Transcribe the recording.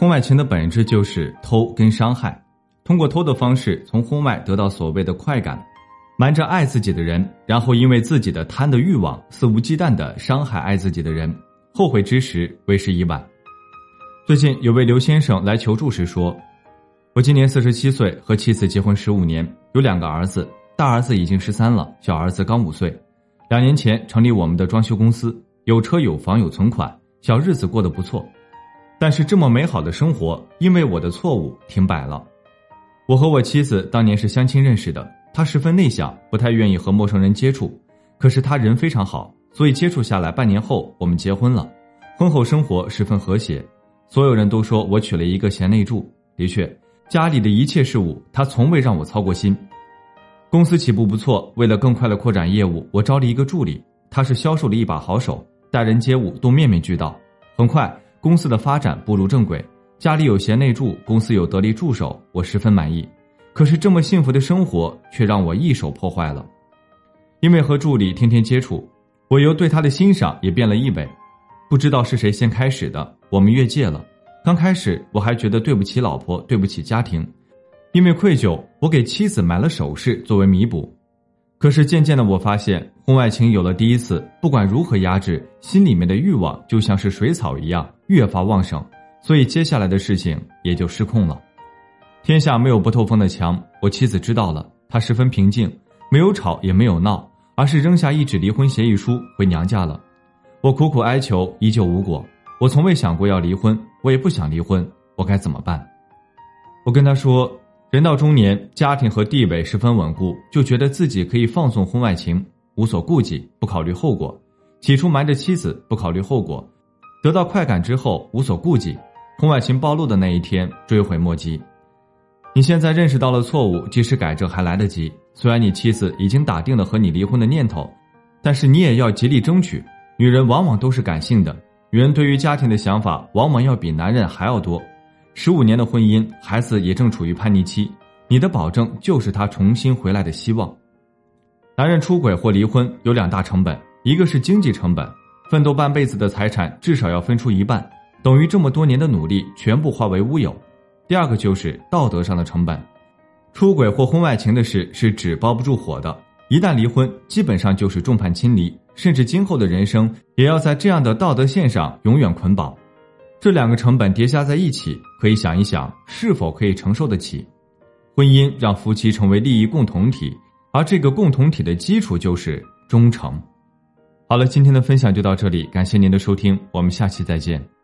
婚外情的本质就是偷跟伤害，通过偷的方式从婚外得到所谓的快感，瞒着爱自己的人，然后因为自己的贪的欲望，肆无忌惮的伤害爱自己的人，后悔之时为时已晚。最近有位刘先生来求助时说：“我今年四十七岁，和妻子结婚十五年，有两个儿子，大儿子已经十三了，小儿子刚五岁。两年前成立我们的装修公司，有车有房有存款，小日子过得不错。但是这么美好的生活，因为我的错误停摆了。我和我妻子当年是相亲认识的，她十分内向，不太愿意和陌生人接触，可是她人非常好，所以接触下来半年后我们结婚了，婚后生活十分和谐。”所有人都说我娶了一个贤内助，的确，家里的一切事务他从未让我操过心。公司起步不错，为了更快的扩展业务，我招了一个助理，他是销售的一把好手，待人接物都面面俱到。很快，公司的发展步入正轨，家里有贤内助，公司有得力助手，我十分满意。可是这么幸福的生活却让我一手破坏了，因为和助理天天接触，我由对他的欣赏也变了一味。不知道是谁先开始的，我们越界了。刚开始我还觉得对不起老婆，对不起家庭，因为愧疚，我给妻子买了首饰作为弥补。可是渐渐的，我发现婚外情有了第一次，不管如何压制，心里面的欲望就像是水草一样越发旺盛，所以接下来的事情也就失控了。天下没有不透风的墙，我妻子知道了，她十分平静，没有吵也没有闹，而是扔下一纸离婚协议书回娘家了。我苦苦哀求，依旧无果。我从未想过要离婚，我也不想离婚，我该怎么办？我跟他说，人到中年，家庭和地位十分稳固，就觉得自己可以放纵婚外情，无所顾忌，不考虑后果。起初瞒着妻子，不考虑后果，得到快感之后无所顾忌，婚外情暴露的那一天追悔莫及。你现在认识到了错误，及时改正还来得及。虽然你妻子已经打定了和你离婚的念头，但是你也要极力争取。女人往往都是感性的，女人对于家庭的想法往往要比男人还要多。十五年的婚姻，孩子也正处于叛逆期，你的保证就是他重新回来的希望。男人出轨或离婚有两大成本，一个是经济成本，奋斗半辈子的财产至少要分出一半，等于这么多年的努力全部化为乌有；第二个就是道德上的成本，出轨或婚外情的事是纸包不住火的，一旦离婚，基本上就是众叛亲离。甚至今后的人生也要在这样的道德线上永远捆绑，这两个成本叠加在一起，可以想一想是否可以承受得起。婚姻让夫妻成为利益共同体，而这个共同体的基础就是忠诚。好了，今天的分享就到这里，感谢您的收听，我们下期再见。